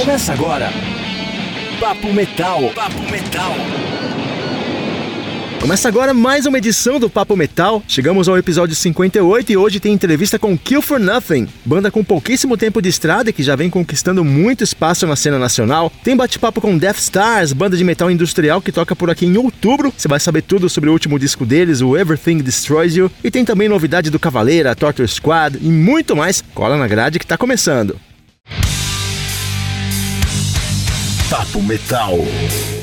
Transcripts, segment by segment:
Começa agora. Papo Metal. Papo Metal. Começa agora mais uma edição do Papo Metal. Chegamos ao episódio 58 e hoje tem entrevista com Kill for Nothing, banda com pouquíssimo tempo de estrada que já vem conquistando muito espaço na cena nacional. Tem bate-papo com Death Stars, banda de metal industrial que toca por aqui em outubro. Você vai saber tudo sobre o último disco deles, o Everything Destroys You. E tem também novidade do Cavaleira, Torture Squad e muito mais. Cola na grade que tá começando. Papo Metal.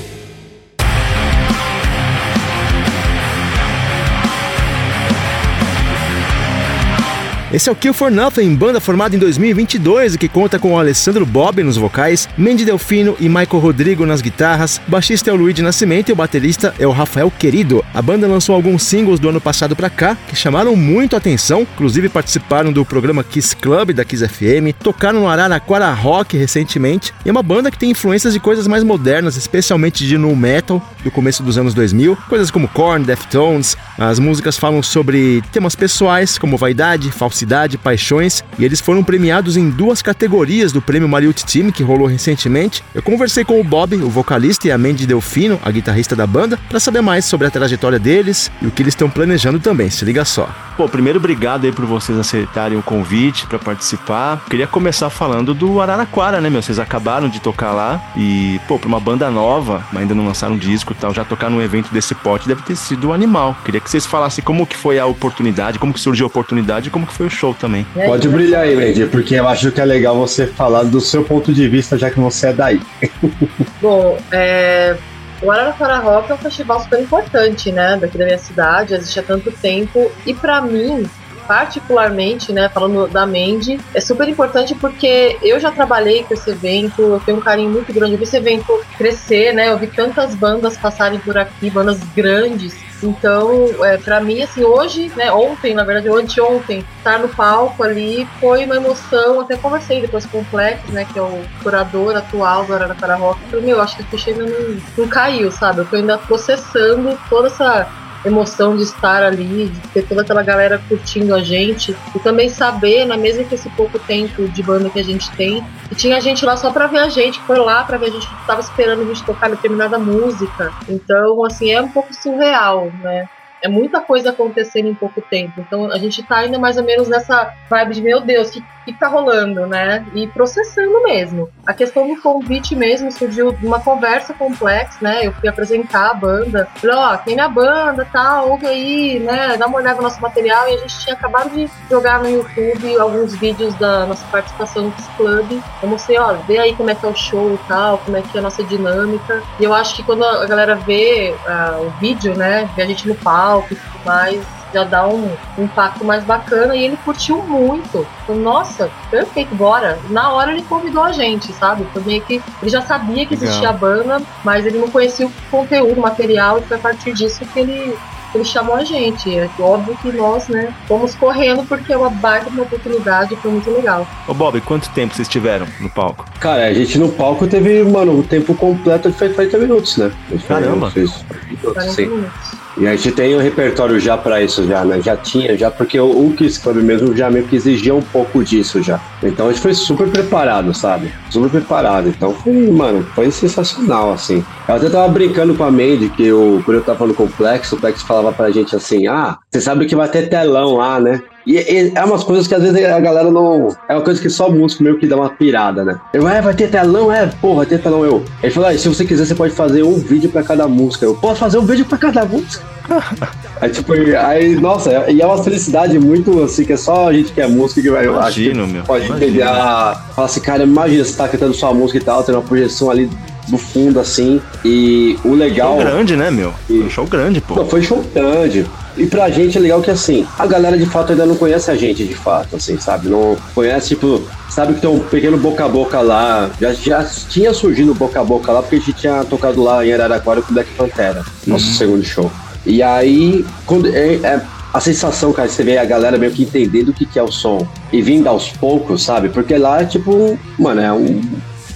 Esse é o Kill for Nothing, banda formada em 2022 e que conta com o Alessandro Bob nos vocais, Mandy Delfino e Michael Rodrigo nas guitarras, o baixista é o Luigi Nascimento e o baterista é o Rafael Querido. A banda lançou alguns singles do ano passado para cá que chamaram muito a atenção, inclusive participaram do programa Kiss Club da Kiss FM, tocaram no Araraquara Rock recentemente, e é uma banda que tem influências de coisas mais modernas, especialmente de nu metal do começo dos anos 2000, coisas como Korn, Deftones. As músicas falam sobre temas pessoais como vaidade, falsidade Cidade, Paixões, e eles foram premiados em duas categorias do Prêmio Mariucci Team, que rolou recentemente. Eu conversei com o Bob, o vocalista, e a Mandy Delfino, a guitarrista da banda, para saber mais sobre a trajetória deles e o que eles estão planejando também. Se liga só. Pô, primeiro obrigado aí por vocês aceitarem o convite para participar. Queria começar falando do Araraquara, né, meu? Vocês acabaram de tocar lá e, pô, pra uma banda nova, mas ainda não lançaram um disco e tal, já tocar num evento desse porte deve ter sido animal. Queria que vocês falassem como que foi a oportunidade, como que surgiu a oportunidade e como que foi o show também. Pode brilhar aí, Lady, porque eu acho que é legal você falar do seu ponto de vista, já que você é daí. Bom, é, o Araraquara Rock é um festival super importante, né, daqui da minha cidade, existe há tanto tempo, e para mim, particularmente, né, falando da Mandy, é super importante porque eu já trabalhei com esse evento, eu tenho um carinho muito grande, eu vi esse evento crescer, né, eu vi tantas bandas passarem por aqui, bandas grandes, então, é, para mim, assim, hoje, né, ontem, na verdade, anteontem, estar no palco ali foi uma emoção. Até conversei depois com o Flex, né, que é o curador atual do Araraquara Rock. Falei, meu, acho que ficha ainda não, não caiu, sabe? Eu tô ainda processando toda essa emoção de estar ali, de ter toda aquela galera curtindo a gente e também saber, né, mesmo que esse pouco tempo de banda que a gente tem, que tinha gente lá só para ver a gente, foi lá para ver a gente, tava esperando a gente tocar determinada música. Então, assim, é um pouco surreal, né? É muita coisa acontecendo em pouco tempo. Então a gente tá ainda mais ou menos nessa vibe de meu Deus, o que, que tá rolando, né? E processando mesmo. A questão do convite mesmo surgiu de uma conversa complexa, né? Eu fui apresentar a banda, falei, ó, oh, tem minha banda, tá, ouve aí, né? Dá uma olhada no nosso material e a gente tinha acabado de jogar no YouTube alguns vídeos da nossa participação no Club. Eu mostrei, ó, vê aí como é que é o show e tal, como é que é a nossa dinâmica. E eu acho que quando a galera vê uh, o vídeo, né? Vê a gente no palco, palco e tudo mais, já dá um, um impacto mais bacana. E ele curtiu muito. Falei, Nossa, perfeito, bora. Na hora ele convidou a gente, sabe? Foi meio que. Ele já sabia que existia Legal. a banda, mas ele não conhecia o conteúdo, o material, e foi a partir disso que ele ele chamou a gente. É óbvio que nós, né, fomos correndo porque é uma baita uma oportunidade, foi muito legal. Ô Bob, quanto tempo vocês tiveram no palco? Cara, a gente no palco teve, mano, o tempo completo de 30 minutos, né? Caramba! Fez 40 minutos. E a gente tem um repertório já para isso já, né? Já tinha, já porque o, o Kiss Club mesmo já meio que exigia um pouco disso já. Então a gente foi super preparado, sabe? Super preparado. Então foi, mano, foi sensacional, assim. Eu até tava brincando com a Mandy, que eu, quando eu tava no Complexo, o Plex falava pra gente assim, ah, você sabe que vai ter telão lá, né? E, e, é umas coisas que às vezes a galera não. É uma coisa que só músico meio que dá uma pirada, né? Eu, é, vai ter telão? É, pô, vai ter telão. Eu. Ele falou, ah, se você quiser, você pode fazer um vídeo pra cada música. Eu posso fazer um vídeo pra cada música. aí, tipo, aí, nossa, e é uma felicidade muito assim, que é só a gente que é música que vai. Imagino, acho que meu. Pode entender a. Fala assim, cara, imagina você tá cantando sua música e tal, tem uma projeção ali no fundo, assim. E o legal. Show grande, né, meu? E... Um show grande, pô. Não, foi show grande. E pra gente é legal que assim, a galera de fato ainda não conhece a gente de fato, assim, sabe? Não conhece, tipo, sabe que tem um pequeno boca a boca lá. Já, já tinha surgido boca a boca lá, porque a gente tinha tocado lá em Araraquara com Black Pantera, nosso uhum. segundo show. E aí, quando, é, é, a sensação, cara, você vê a galera meio que entendendo o que, que é o som e vindo aos poucos, sabe? Porque lá, tipo, mano, é um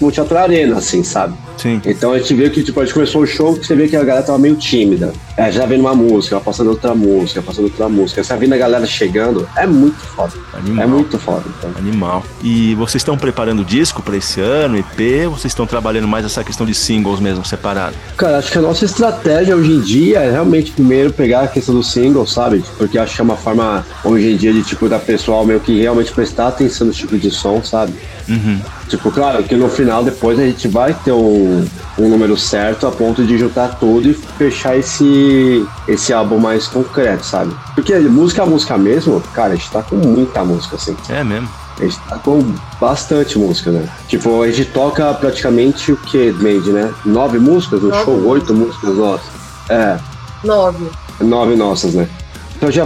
um teatro arena, assim, sabe? Sim. Então a gente viu que, tipo, a gente começou o show você vê que a galera tava meio tímida. É, já vendo uma música, passando outra música, passando outra música. Você vendo a galera chegando, é muito foda. Animal. É muito foda. Então. Animal. E vocês estão preparando disco pra esse ano, EP? Ou vocês estão trabalhando mais essa questão de singles mesmo, separado? Cara, acho que a nossa estratégia hoje em dia é realmente primeiro pegar a questão do single, sabe? Porque acho que é uma forma hoje em dia de, tipo, da pessoal meio que realmente prestar atenção no tipo de som, sabe? Uhum. Tipo, claro que no final depois a gente vai ter um, um número certo a ponto de juntar tudo e fechar esse, esse álbum mais concreto, sabe? Porque música a música mesmo, cara, a gente tá com muita música, assim. É mesmo. A gente tá com bastante música, né? Tipo, a gente toca praticamente o que, Mandy, né? Nove músicas no Nove show, oito músicas nossas. É, Nove. nove nossas, né? Então já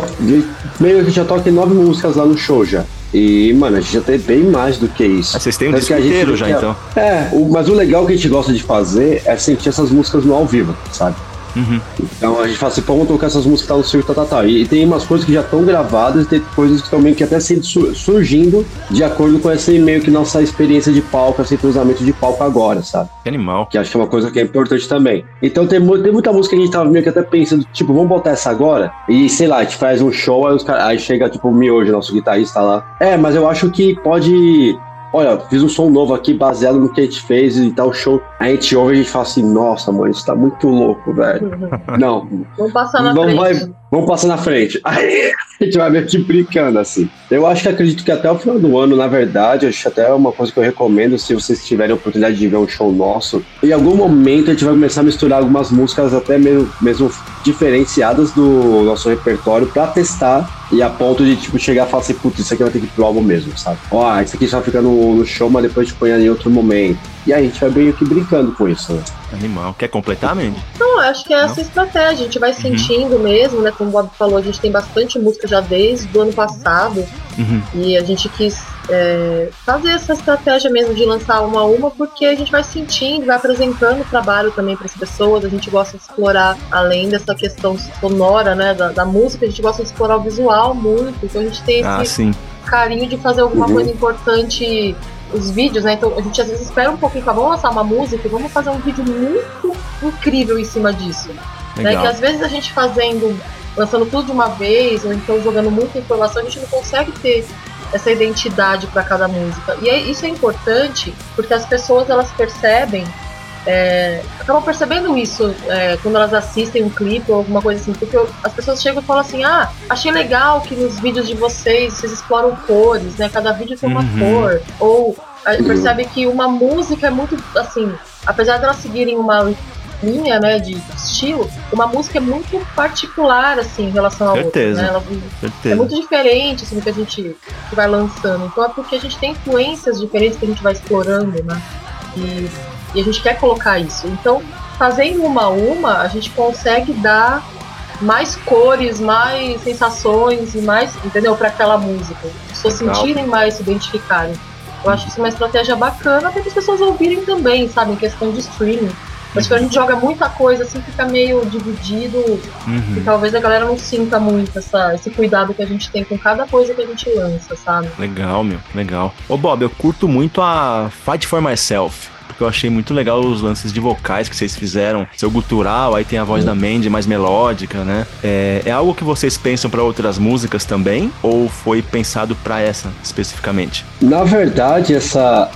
meio que já toca nove músicas lá no show já. E, mano, a gente já tem bem mais do que isso. Ah, vocês têm um disco inteiro já, quer- então. É, o- mas o legal que a gente gosta de fazer é sentir essas músicas no ao vivo, sabe? Uhum. Então a gente fala assim, pô, vamos tocar essas músicas que tá no circo, tal, tal, tal. E, e tem umas coisas que já estão gravadas e tem coisas que estão meio que até sendo su- surgindo de acordo com essa meio que nossa experiência de palco, esse cruzamento de palco agora, sabe? Que animal. Que acho que é uma coisa que é importante também. Então tem, tem muita música que a gente tava meio que até pensando, tipo, vamos botar essa agora? E sei lá, a gente faz um show, aí, os cara, aí chega tipo o Miojo, nosso guitarrista lá. É, mas eu acho que pode. Olha, fiz um som novo aqui baseado no que a gente fez e tal show. A gente ouve e a gente fala assim, nossa, mano, isso tá muito louco, velho. Não, Vamos passar na Vamos, frente. vai- vamos passar na frente. Aí a gente vai meio que brincando assim. Eu acho que acredito que até o final do ano, na verdade, acho que até é uma coisa que eu recomendo se vocês tiverem a oportunidade de ver um show nosso. Em algum momento a gente vai começar a misturar algumas músicas até mesmo, mesmo diferenciadas do nosso repertório pra testar e a ponto de tipo chegar e falar assim, putz, isso aqui vai ter que ir pro álbum mesmo, sabe? Ó, isso aqui só fica no, no show, mas depois a gente põe em outro momento. E aí a gente vai meio que brincando com isso, né? Animal. Quer completar, Mandy? Não, eu acho que é essa estratégia. A gente vai sentindo mesmo, né? Como o Bob falou, a gente tem bastante música já desde o ano passado. Uhum. E a gente quis é, fazer essa estratégia mesmo de lançar uma a uma, porque a gente vai sentindo, vai apresentando o trabalho também para as pessoas. A gente gosta de explorar, além dessa questão sonora, né, da, da música, a gente gosta de explorar o visual muito. Então a gente tem esse Ah, sim. carinho de fazer alguma Uhum. coisa importante. Os vídeos, né? Então a gente às vezes espera um pouquinho, fala, vamos lançar uma música, e vamos fazer um vídeo muito incrível em cima disso né? Que Legal. às vezes a gente fazendo, lançando tudo de uma vez, ou então jogando muita informação, a gente não consegue ter essa identidade para cada música. E é- isso é importante porque as pessoas elas percebem, é, acabam percebendo isso é, quando elas assistem um clipe ou alguma coisa assim, porque eu- as pessoas chegam e falam assim: ah, achei legal que nos vídeos de vocês vocês exploram cores, né? Cada vídeo tem uma Uhum. cor. Ou percebe que uma música é muito assim, apesar de elas seguirem uma linha, né, de estilo, uma música é muito particular, assim, em relação outra, Certeza. né? Ela é Certeza. muito diferente, assim, do que a gente vai lançando. Então é porque a gente tem influências diferentes que a gente vai explorando, né? E, e a gente quer colocar isso. Então, fazendo uma a uma, a gente consegue dar mais cores, mais sensações e mais, entendeu? Para aquela música. As pessoas Legal. sentirem mais, se identificarem. Eu acho isso uma estratégia bacana para as pessoas ouvirem também, sabe? Em questão de streaming. Mas quando a gente joga muita coisa, assim, fica meio dividido e Uhum. talvez a galera não sinta muito essa, esse cuidado que a gente tem com cada coisa que a gente lança, sabe? Legal, meu, legal. Ô Bob, eu curto muito a Fight for Myself. Porque eu achei muito legal os lances de vocais que vocês fizeram. Seu gutural, aí tem a voz da Mandy mais melódica, né? É, é algo que vocês pensam pra outras músicas também? Ou foi pensado pra essa especificamente? Na verdade, essa.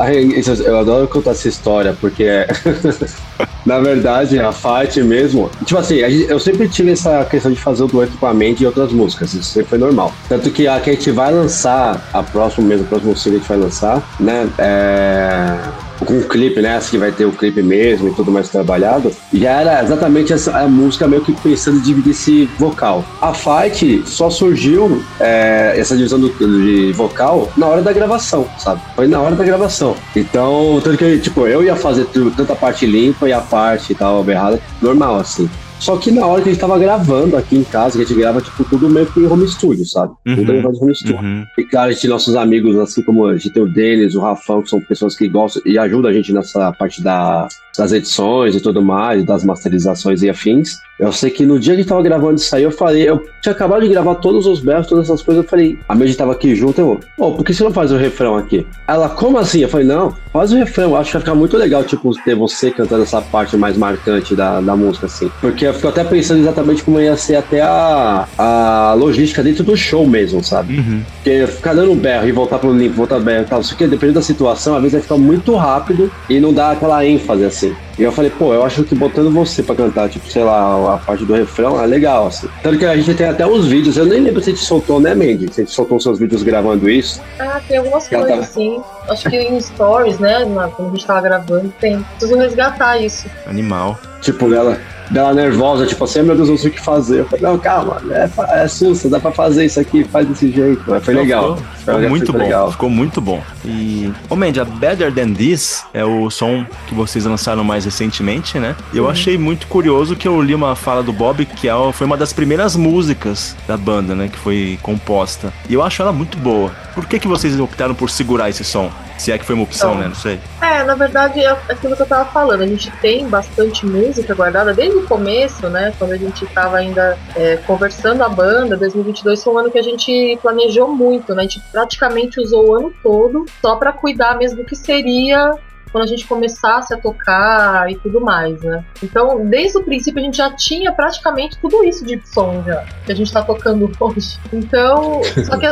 Eu adoro contar essa história, porque é. Na verdade, a Fight mesmo. Tipo assim, eu sempre tive essa questão de fazer o dueto com a Mandy e outras músicas. Isso sempre foi normal. Tanto que a que a gente vai lançar, a próxima mesmo, a próxima single que a gente vai lançar, né? É. Com o clipe, né? Que vai ter o clipe mesmo e tudo mais trabalhado. Já era exatamente essa a música meio que pensando em dividir esse vocal. A Fight só surgiu é, essa divisão do, de vocal na hora da gravação, sabe? Foi na hora da gravação. Então, tanto que, tipo, eu ia fazer tudo, tanto a parte limpa e a parte e tal, berrada, normal, assim. Só que na hora que a gente tava gravando aqui em casa, que a gente grava, tipo, tudo meio que em home studio, sabe? Uhum. Tudo em home studio. Uhum. E claro, a gente nossos amigos, assim como a gente tem o Denis, o Rafão, que são pessoas que gostam e ajudam a gente nessa parte da, das edições e tudo mais, das masterizações e afins. Eu sei que no dia que gente tava gravando isso aí, eu falei, eu tinha acabado de gravar todos os berros, todas essas coisas, eu falei, a Mandy tava aqui junto, eu, pô, por que você não faz o refrão aqui? Ela, como assim? Eu falei, não, faz o refrão, acho que vai ficar muito legal, tipo, ter você cantando essa parte mais marcante da, da música, assim. Porque eu fico até pensando exatamente como ia ser até a, a logística dentro do show mesmo, sabe? Uhum. Porque ficar dando um berro e voltar pro limpo, voltar berro e tal, isso aqui, dependendo da situação, às vezes vai ficar muito rápido e não dá aquela ênfase, assim. E eu falei, pô, eu acho que botando você pra cantar, tipo, sei lá, a parte do refrão é legal, assim. Tanto que a gente tem até os vídeos, eu nem lembro se a gente soltou, né, Mandy? Se a gente soltou seus vídeos gravando isso. Ah, tem algumas Ela coisas, tá- sim. Acho que em stories, né? quando a gente tava gravando, tem. Preciso resgatar isso. Animal. Tipo, dela, dela nervosa, tipo assim, "Ai, meu Deus, não sei o que fazer. Eu falei, não, calma, é, é sussa, dá pra fazer isso aqui, faz desse jeito. Mas foi Não, legal. Ficou, muito bom. legal. Ficou muito bom. E, ô Mandy, a Better Than This é o som que vocês lançaram mais recentemente, né? E eu achei muito curioso que eu li uma fala do Bob que é- foi uma das primeiras músicas da banda, né? Que foi composta. E eu acho ela muito boa. Por que, que vocês optaram por segurar esse som? Se é que foi uma opção, Então, né? Não sei. É, na verdade, é aquilo que eu tava falando. A gente tem bastante música guardada desde o começo, né? Quando a gente tava ainda é, conversando a banda. 2022 foi um ano que a gente planejou muito, né? A gente praticamente usou o ano todo só pra cuidar mesmo do que seria quando a gente começasse a tocar e tudo mais, né? Então, desde o princípio, a gente já tinha praticamente tudo isso de som já, que a gente tá tocando hoje. Então, só que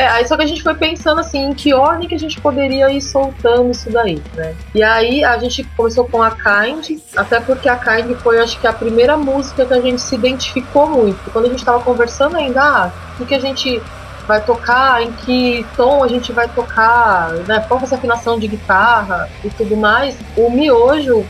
é, aí só que a gente foi pensando assim, em que ordem que a gente poderia ir soltando isso daí, né? E aí a gente começou com a Kind, até porque a Kind foi, acho que, a primeira música que a gente se identificou muito. Quando a gente tava conversando ainda, ah, o que a gente vai tocar, em que tom a gente vai tocar, né? Qual vai a afinação de guitarra e tudo mais. O Miojo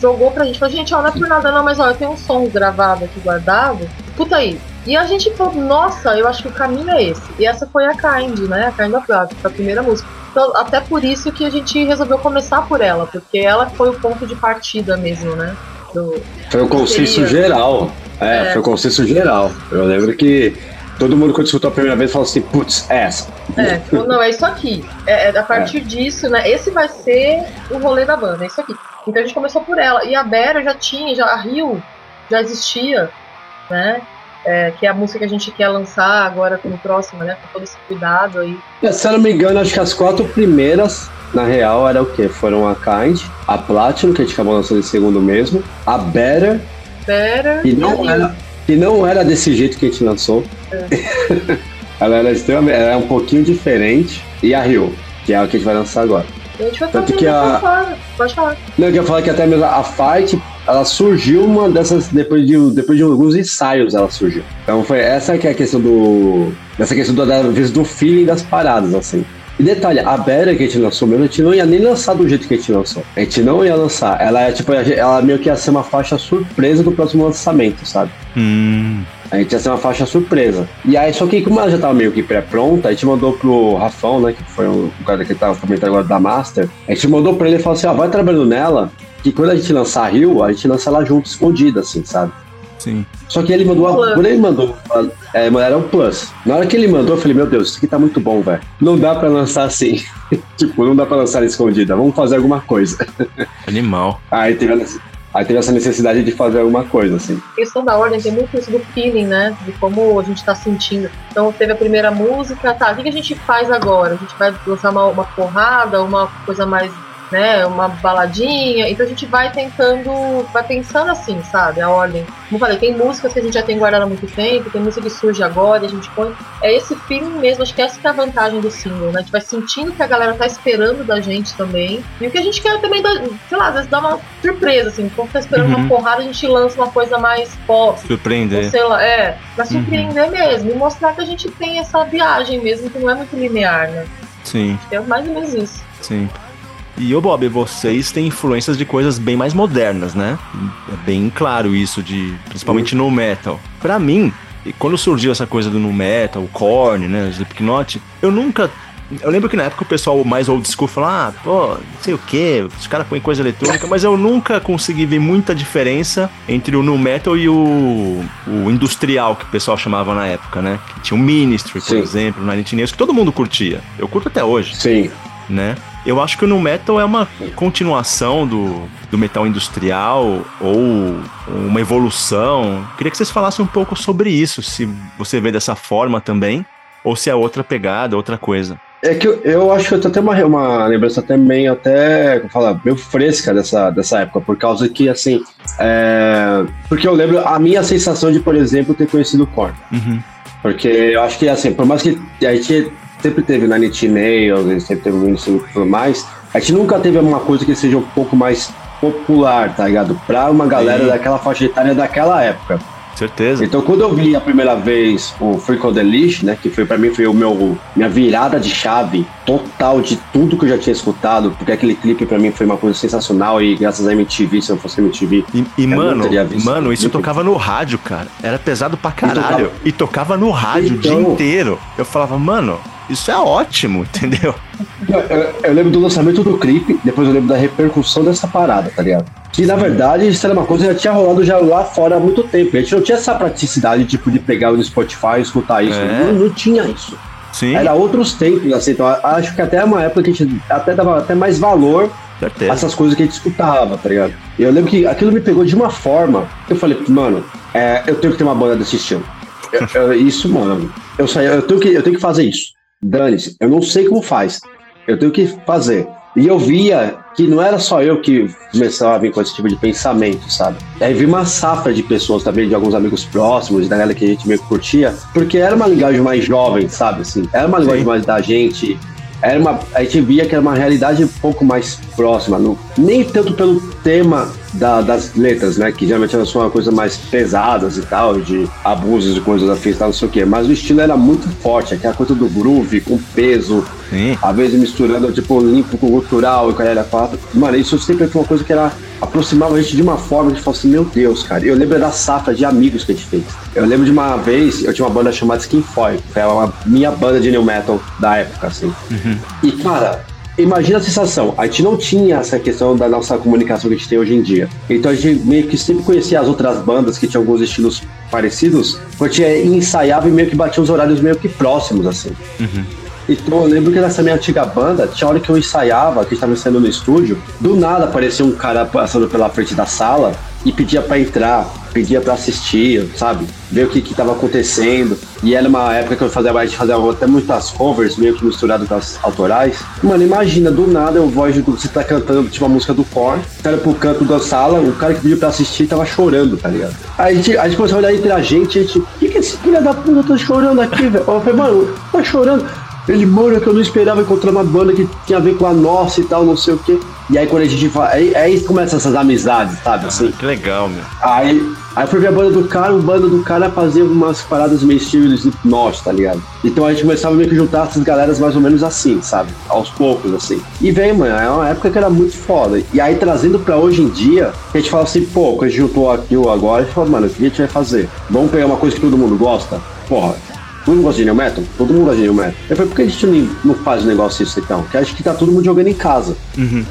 jogou pra gente, falou, gente, ó, não é por nada não, mas ó, eu tenho um som gravado aqui guardado, escuta aí. E a gente falou, nossa, eu acho que o caminho é esse. E essa foi a Kind, né? A Kind of God, a primeira música. Então, até por isso que a gente resolveu começar por ela, porque ela foi o ponto de partida mesmo, né? Do... Foi o consenso Seria. geral. É, É. foi o consenso geral. Eu lembro que todo mundo, quando escutou a primeira vez, falou assim: putz, é essa. É, não, é isso aqui. É, é a partir disso, né? Esse vai ser o rolê da banda, é isso aqui. Então a gente começou por ela. E a Bera já tinha, já, a Rio já existia, né? É, que é a música que a gente quer lançar agora como próxima, né? Com todo esse cuidado aí. É, se eu não me engano, acho que as quatro primeiras, na real, era o quê? Foram a Kind, a Platinum, que a gente acabou lançando em segundo mesmo, a Better, que e não era, que não era desse jeito que a gente lançou. Ela era extremamente, ela era um pouquinho diferente, e a Rio, que é a que a gente vai lançar agora. E a gente foi Tanto que a-. Pode falar. Não, eu ia falar que até mesmo a Fight, ela surgiu uma dessas, depois de, depois de alguns ensaios ela surgiu. Então foi essa que é a questão do, essa questão do, da do feeling das paradas, assim. E detalhe, a Bera que a gente lançou mesmo, a gente não ia nem lançar do jeito que a gente lançou. A gente não ia lançar. Ela é tipo, ela meio que ia ser uma faixa surpresa do próximo lançamento, sabe? Hum. A gente ia ser uma faixa surpresa. E aí, só que como ela já tava meio que pré-pronta, a gente mandou pro Rafão, né? Que foi o, o cara que tava comentando agora da Master. A gente mandou pra ele e falou assim: ó, vai trabalhando nela, que quando a gente lançar a Rio, a gente lança ela junto, escondida, assim, sabe? Sim. Só que ele mandou, quando ele mandou, é, era um plus. Na hora que ele mandou, eu falei, meu Deus, isso aqui tá muito bom, velho. Não dá pra lançar assim. tipo, não dá pra lançar ela escondida, vamos fazer alguma coisa. Animal. Aí teve, aí teve essa necessidade de fazer alguma coisa, assim. A questão da ordem tem muito isso do feeling, né? De como a gente tá sentindo. Então teve a primeira música, tá, o que que a gente faz agora? A gente vai lançar uma, uma porrada, uma coisa mais, né, uma baladinha. Então a gente vai tentando, vai pensando assim, sabe? A ordem. Como eu falei, tem músicas que a gente já tem guardado há muito tempo, tem música que surge agora e a gente põe. É esse feeling mesmo, acho que essa que é a vantagem do single, né? A gente vai sentindo que a galera tá esperando da gente também. E o que a gente quer também, sei lá, às vezes dar uma surpresa, assim. Quando tá esperando Uhum. uma porrada, a gente lança uma coisa mais pop. Surpreender. sei lá, é, pra surpreender mesmo e mostrar que a gente tem essa viagem mesmo, que não é muito linear, né? Sim, É mais ou menos isso. sim. E ô Bob, vocês têm influências de coisas bem mais modernas, né? É bem claro isso, de principalmente no metal. Pra mim, quando surgiu essa coisa do no metal, o Korn, né, o Slipknot, eu nunca eu lembro que na época o pessoal mais old school falava, ah, pô, não sei o que, os caras põem coisa eletrônica, mas eu nunca consegui ver muita diferença entre o nu metal e o, o industrial, que o pessoal chamava na época, né? Que tinha o Ministry, por Sim. exemplo, o Nine Inch Nails, que todo mundo curtia. Eu curto até hoje. Sim. Né? Eu acho que o nu metal é uma continuação do, do metal industrial ou uma evolução. Queria que vocês falassem um pouco sobre isso, se você vê dessa forma também, ou se é outra pegada, outra coisa. É que eu, eu acho que eu tenho uma, uma lembrança também até, como fala, meio fresca dessa, dessa época, por causa que, assim, é, porque eu lembro a minha sensação de, por exemplo, ter conhecido o Korn. Uhum. Porque eu acho que, assim, por mais que a gente sempre teve na Nine Nails, sempre teve muito e tudo mais, a gente nunca teve uma coisa que seja um pouco mais popular, tá ligado? Pra uma galera Sim. daquela faixa etária daquela época. Certeza. Então, quando eu vi a primeira vez o Freak on the Leash, né, que foi para mim foi o meu minha virada de chave total de tudo que eu já tinha escutado, porque aquele clipe para mim foi uma coisa sensacional e graças a MTV, se não fosse MTV, E, e, mano, mano, isso tocava no rádio, cara. Era pesado pra caralho. tocava- E tocava no rádio o dia Então- inteiro. Eu falava, mano, isso é ótimo, entendeu? Eu, eu- eu lembro do lançamento do clipe, depois eu lembro da repercussão dessa parada, tá ligado? Que na verdade isso era uma coisa que já tinha rolado já lá fora há muito tempo. A gente não tinha essa praticidade tipo de pegar no Spotify e escutar isso. É. Não, não tinha isso. Sim, Era outros tempos, assim. Então acho que até uma época que a gente até dava até mais valor certeza. essas coisas que a gente escutava, tá ligado? E eu lembro que aquilo me pegou de uma forma que eu falei, mano, é, eu tenho que ter uma banda desse estilo. Eu- eu- isso, mano, eu, saí, eu, tenho que, eu tenho que fazer isso. Dane-se, eu não sei como faz. Eu tenho que fazer. E eu via que não era só eu que começava a vir com esse tipo de pensamento, sabe? E aí vi uma safra de pessoas também, de alguns amigos próximos, da galera que a gente meio que curtia, porque era uma linguagem mais jovem, sabe? Assim, era uma linguagem Sim. mais da gente, era uma, a gente via que era uma realidade um pouco mais próxima, não, nem tanto pelo tema da- das letras, né? Que geralmente elas são uma coisa mais pesadas e tal, de abusos e coisas afins, tal, não sei o quê. Mas o estilo era muito forte, aquela coisa do groove, com peso, Sim. às vezes misturando, tipo, limpo com cultural e caralho a quatro. Mano, isso sempre foi uma coisa que era aproximava a gente de uma forma que a gente falava assim, meu Deus, cara. Eu lembro da safra de amigos que a gente fez. Eu lembro de uma vez, eu tinha uma banda chamada Skin Foil, que era uma minha banda de new metal da época, assim. E, cara, imagina a sensação. A gente não tinha essa questão da nossa comunicação que a gente tem hoje em dia. Então a gente meio que sempre conhecia as outras bandas que tinham alguns estilos parecidos, porque ensaiava e meio que batia os horários meio que próximos, assim. Então eu lembro que nessa minha antiga banda, tinha hora que eu ensaiava, que a gente tava ensaiando no estúdio, do nada aparecia um cara passando pela frente da sala e pedia pra entrar, pedia pra assistir, sabe? Ver o que que tava acontecendo. E era uma época que eu fazia, a gente fazia até muitas covers, meio que misturado com as autorais. Mano, imagina, do nada eu voz do, você tá cantando tipo uma música do você olha pro canto da sala, o cara que pediu pra assistir tava chorando, tá ligado? Aí a gente, a gente começou a olhar entre a gente, a gente, o que que esse filho da puta tá chorando aqui, velho? Eu falei, mano, tá chorando. Ele, mano, é que eu não esperava encontrar uma banda que tinha a ver com a nossa e tal, não sei o quê. E aí quando a gente fala, aí, aí começa essas amizades, sabe, assim. Que legal, meu. Aí, aí foi ver a banda do cara, o banda do cara fazia umas paradas meio estilo Slipknot, tá ligado? Então a gente começava meio que juntar essas galeras mais ou menos assim, sabe? Aos poucos, assim. E vem, mano, é uma época que era muito foda. E aí trazendo pra hoje em dia, a gente fala assim, pô, a gente juntou aquilo agora, a gente fala, mano, o que a gente vai fazer? Vamos pegar uma coisa que todo mundo gosta? Porra, Todo mundo gosta de New Metal? Todo mundo gosta de New Metal. Eu falei, por que a gente não, não faz um negócio isso então? Porque acho que tá todo mundo jogando em casa,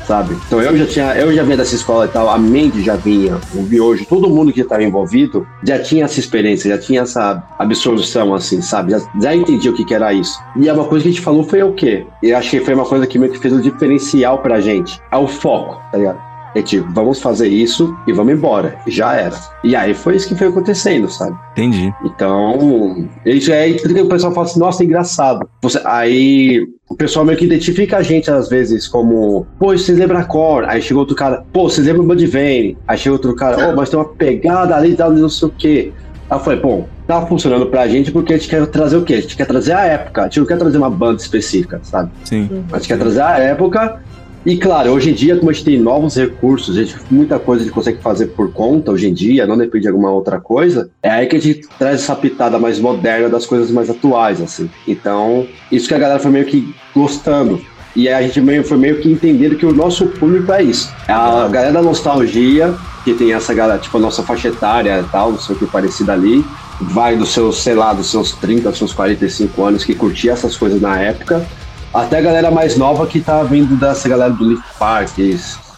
sabe? Então eu já tinha, eu já vinha dessa escola e tal, a Mandy já vinha, o Biojo, todo mundo que estava envolvido já tinha essa experiência, já tinha essa absorção, assim, sabe? Já, já entendia o que, que era isso. E é uma coisa que a gente falou foi o quê? E acho que foi uma coisa que meio que fez um diferencial pra gente. É o foco, tá ligado? É tipo, vamos fazer isso e vamos embora. Já era. E aí foi isso que foi acontecendo, sabe? Entendi. Então, isso é tudo que o pessoal fala assim, nossa, engraçado. Você, aí o pessoal meio que identifica a gente às vezes como, pô, vocês lembram a Core? Aí chegou outro cara, pô, vocês lembram o Budvane? Aí chegou outro cara, oh, mas tem uma pegada ali tal, não sei o quê. Aí falei, bom, tá funcionando pra gente porque a gente quer trazer o quê? A gente quer trazer a época, a gente não quer trazer uma banda específica, sabe? Sim. A gente quer trazer a época. E claro, hoje em dia, como a gente tem novos recursos, gente, muita coisa a gente consegue fazer por conta hoje em dia, não depende de alguma outra coisa, é aí que a gente traz essa pitada mais moderna das coisas mais atuais, assim. Então, isso que a galera foi meio que gostando. E aí a gente meio, foi meio que entendendo que o nosso público é isso. É a galera da nostalgia, que tem essa galera, tipo, a nossa faixa etária e tal, não sei o que parecida ali, vai dos seus, sei lá, dos seus 30, dos seus 45 anos, que curtia essas coisas na época, até a galera mais nova que tá vindo dessa galera do Leaf Park,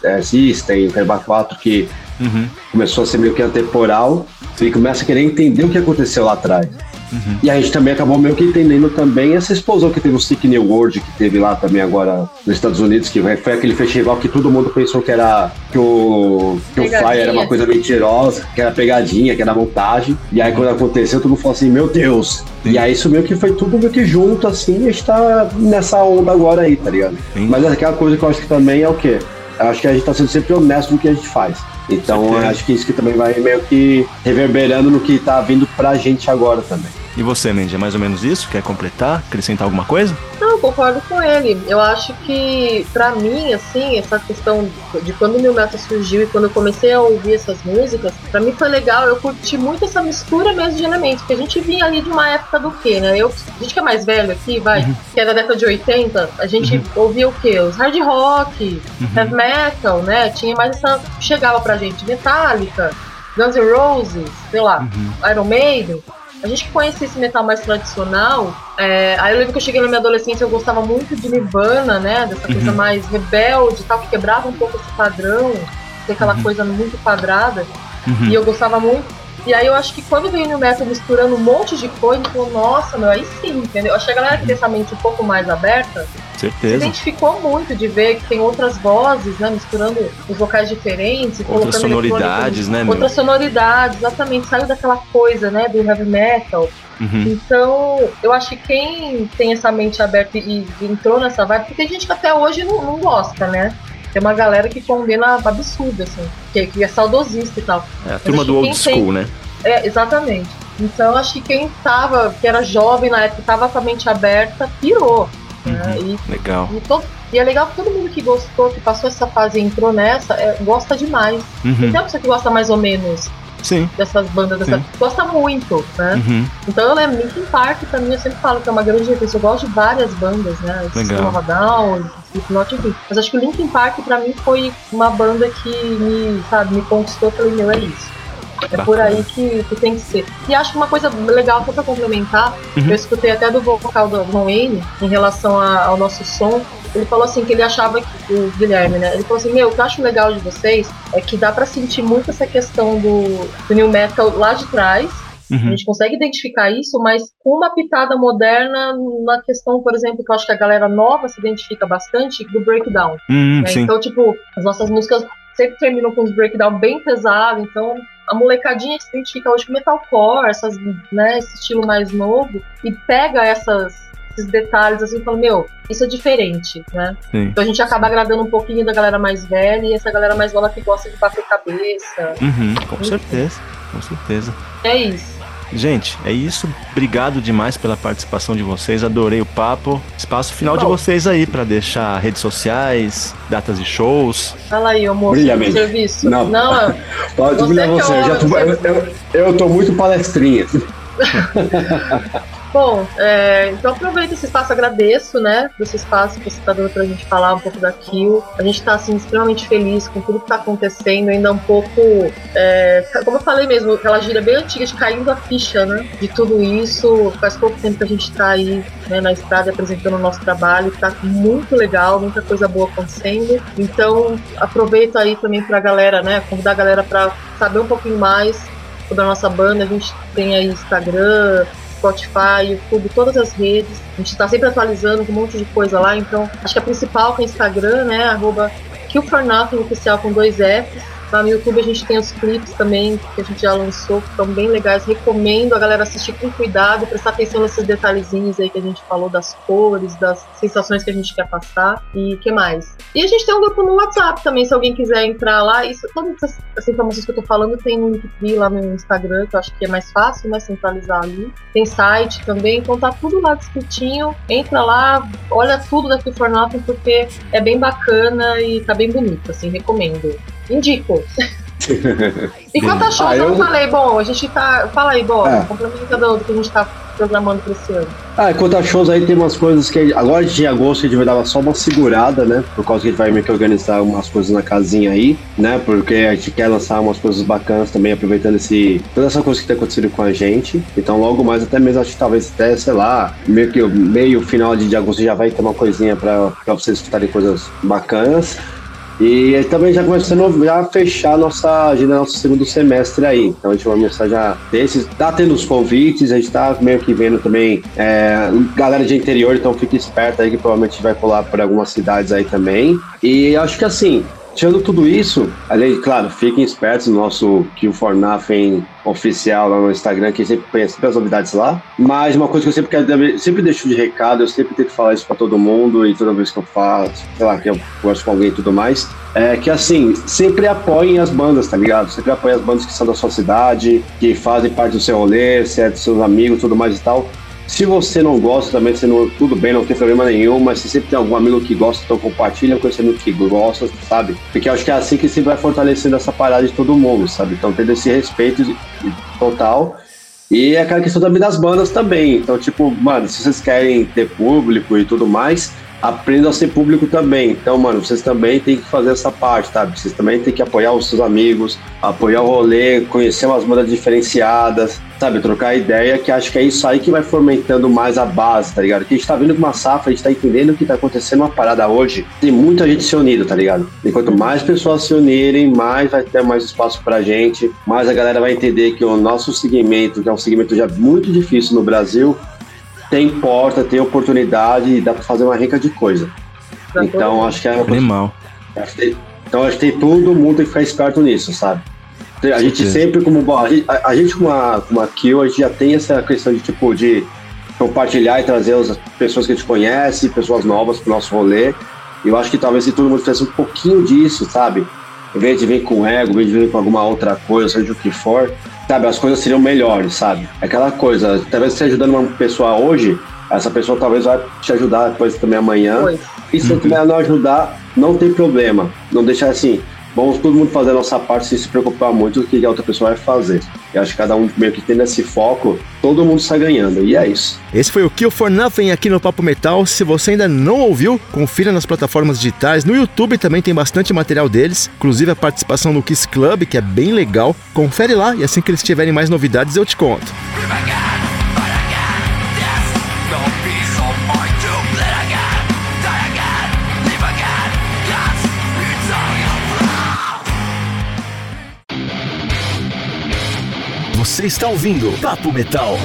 é, System, Perba 4, que Uhum. começou a ser meio que atemporal e começa a querer entender o que aconteceu lá atrás. Uhum. E a gente também acabou meio que entendendo também essa explosão que teve no Sick New World, que teve lá também agora nos Estados Unidos, que foi aquele festival que todo mundo pensou que era que o, que o Fly era uma coisa mentirosa, que era pegadinha, que era montagem. E aí quando aconteceu, todo mundo falou assim, meu Deus. Sim. E aí isso meio que foi tudo meio que junto, assim, e a gente tá nessa onda agora aí, tá ligado? Sim. Mas aquela coisa que eu acho que também é o quê? Eu acho que a gente tá sendo sempre honesto no que a gente faz. Então acho que isso que também vai meio que reverberando no que tá vindo pra gente agora também. E você, Mandy, é mais ou menos isso? Quer completar? Acrescentar alguma coisa? Não, concordo com ele. Eu acho que, para mim, assim, essa questão de quando o New Metal surgiu e quando eu comecei a ouvir essas músicas, para mim foi legal. Eu curti muito essa mistura mesmo de elementos, porque a gente vinha ali de uma época do quê, né? Eu, a gente que é mais velho aqui, vai, uhum. que é da década de 80, a gente uhum. ouvia o quê? Os hard rock, uhum. heavy metal, né? Tinha mais essa. Chegava pra gente Metallica, Guns N' Roses, sei lá, uhum. Iron Maiden. A gente que conhecia esse metal mais tradicional, é, aí eu lembro que eu cheguei na minha adolescência, eu gostava muito de Nirvana, né? Dessa coisa uhum. mais rebelde tal, que quebrava um pouco esse padrão, ter aquela uhum. coisa muito quadrada. Uhum. E eu gostava muito. E aí eu acho que quando veio no metal misturando um monte de coisa, falou, nossa, meu, aí sim, entendeu? Eu acho que a galera que tem essa mente um pouco mais aberta, Certeza. se identificou muito de ver que tem outras vozes, né? Misturando os vocais diferentes, outras sonoridades, né? Outras sonoridades, exatamente. Saiu daquela coisa, né, do heavy metal. Uhum. Então, eu acho que quem tem essa mente aberta e, e entrou nessa vibe, porque tem gente que até hoje não, não gosta, né? Tem uma galera que condena absurdo, assim, que, que é saudosista e tal. É a turma do old school, tem... né? É, exatamente. Então acho que quem tava, que era jovem na época, tava com a mente aberta, pirou. Né? Uhum, e, legal. E, todo, e, é legal que todo mundo que gostou, que passou essa fase e entrou nessa, é, gosta demais. Uhum. Tem uma pessoa que gosta mais ou menos Sim. dessas bandas, dessa, gosta muito, né? Uhum. Então eu lembro, Linkin Park pra mim eu sempre falo que é uma grande referência. Eu gosto de várias bandas, né? Legal. Down, Slipknot, enfim. Mas acho que o Linkin Park pra mim foi uma banda que me, sabe, me conquistou. falei, meu, é isso. É por aí que, que, tem que ser. E acho que uma coisa legal, só pra complementar, uhum. eu escutei até do vocal do Ron Wayne em relação a, ao nosso som. Ele falou assim que ele achava que o Guilherme, né? Ele falou assim: Meu, o que eu acho legal de vocês é que dá para sentir muito essa questão do, do new metal lá de trás. Uhum. A gente consegue identificar isso, mas com uma pitada moderna na questão, por exemplo, que eu acho que a galera nova se identifica bastante, do breakdown. Uhum, né? Então, tipo, as nossas músicas sempre terminam com os breakdown bem pesados, então a molecadinha que se identifica hoje com metalcore, essas, né, esse estilo mais novo, e pega essas, esses detalhes assim e fala, meu, isso é diferente, né? Sim. Então a gente acaba agradando um pouquinho da galera mais velha e essa galera mais nova que gosta de bater cabeça. Uhum, com certeza, com certeza. É isso. Gente, é isso. Obrigado demais pela participação de vocês. Adorei o papo. Espaço final Bom. de vocês aí para deixar redes sociais, datas de shows. Fala aí, amor. Brilhamento. Serviço. Não, Não pode brilhar você. Eu, já tô, eu, eu, eu tô muito palestrinha. Bom, é, então aproveito esse espaço, agradeço, né, desse espaço que você está dando para a gente falar um pouco daquilo. A gente está assim, extremamente feliz com tudo que está acontecendo, ainda um pouco, é, como eu falei mesmo, aquela gíria bem antiga de caindo a ficha, né, de tudo isso. Faz pouco tempo que a gente está aí né, na estrada apresentando o nosso trabalho, está muito legal, muita coisa boa acontecendo. Então, aproveito aí também para a galera, né, convidar a galera para saber um pouquinho mais sobre a nossa banda. A gente tem aí Instagram, Spotify, YouTube, todas as redes. A gente está sempre atualizando com um monte de coisa lá, então acho que a principal que é Instagram, né? Arroba Kill for Nothing oficial com dois Fs. Lá no YouTube a gente tem os clipes também que a gente já lançou, que estão bem legais. Recomendo a galera assistir com cuidado, prestar atenção nesses detalhezinhos aí que a gente falou, das cores, das sensações que a gente quer passar e que mais. E a gente tem um grupo no WhatsApp também, se alguém quiser entrar lá. Isso, todas essas, essas informações que eu tô falando tem no Linktree lá no Instagram, que eu acho que é mais fácil, né, centralizar ali. Tem site também, então tá tudo lá discutinho. Entra lá, olha tudo daqui for Nothing, porque é bem bacana e tá bem bonito, assim, recomendo. Indico. e quanto a shows, ah, eu... eu falei, bom, a gente tá. Fala aí, Bob, é. complementa do, do que a gente tá programando pra esse ano. Ah, quanto a shows aí, tem umas coisas que. Agora de agosto a gente vai dar só uma segurada, né? Por causa que a gente vai meio que organizar umas coisas na casinha aí, né? Porque a gente quer lançar umas coisas bacanas também, aproveitando esse, toda essa coisa que tá acontecendo com a gente. Então, logo mais, até mesmo acho que talvez até, sei lá, meio que meio final de, de agosto já vai ter uma coisinha pra, pra vocês escutarem coisas bacanas. E também já começando já a fechar a nossa agenda, nosso segundo semestre aí. Então a gente vai começar já desses. Tá tendo os convites, a gente tá meio que vendo também é, galera de interior, então fique esperto aí que provavelmente vai pular por algumas cidades aí também. E acho que assim, Tirando tudo isso, além, claro, fiquem espertos no nosso Kill for Nothing oficial lá no Instagram, que sempre põe sempre as novidades lá. Mas uma coisa que eu sempre quero, sempre deixo de recado, eu sempre tenho que falar isso para todo mundo e toda vez que eu faço, sei lá, que eu converso com alguém e tudo mais, é que assim, sempre apoiem as bandas, tá ligado? Sempre apoiem as bandas que são da sua cidade, que fazem parte do seu rolê, dos seus amigos, tudo mais e tal se você não gosta também, você não, tudo bem, não tem problema nenhum, mas se sempre tem algum amigo que gosta, então compartilha com esse amigo que gosta, sabe? Porque acho que é assim que você vai fortalecendo essa parada de todo mundo, sabe? Então tendo esse respeito total. E é aquela questão também das bandas também. Então, tipo, mano, se vocês querem ter público e tudo mais, aprendam a ser público também. Então, mano, vocês também têm que fazer essa parte, sabe? Vocês também têm que apoiar os seus amigos, apoiar o rolê, conhecer umas bandas diferenciadas, sabe? Trocar ideia, que acho que é isso aí que vai fomentando mais a base, tá ligado? Que a gente tá vindo com uma safra, a gente tá entendendo o que tá acontecendo uma parada hoje. Tem muita gente se unindo, tá ligado? Enquanto mais pessoas se unirem, mais vai ter mais espaço pra gente, mais a galera vai entender que o nosso segmento, que é um segmento já muito difícil no Brasil, tem porta, tem oportunidade e dá para fazer uma rica de coisa. Então acho que é animal. Então acho que tem todo mundo tem que ficar esperto nisso, sabe? A gente sempre, como a gente, a, a gente com uma, com uma kill, a gente já tem essa questão de tipo de compartilhar e trazer as pessoas que a gente conhece, pessoas novas pro nosso rolê. E eu acho que talvez se todo mundo fizesse um pouquinho disso, sabe? Em vez de vir com ego, em vez de vir com alguma outra coisa, seja o que for, sabe, as coisas seriam melhores, sabe? Aquela coisa, talvez você ajudando uma pessoa hoje, essa pessoa talvez vai te ajudar depois também amanhã. Oi. E se uhum. não ajudar, não tem problema. Não deixar assim, vamos todo mundo fazer a nossa parte sem se preocupar muito do que a outra pessoa vai fazer. Eu acho que cada um meio que tendo esse foco, todo mundo sai ganhando. E é isso. Esse foi o Kill for Nothing aqui no Papo Metal. Se você ainda não ouviu, confira nas plataformas digitais. No YouTube também tem bastante material deles, inclusive a participação no Kiss Club, que é bem legal. Confere lá e assim que eles tiverem mais novidades eu te conto. Você está ouvindo Papo Metal.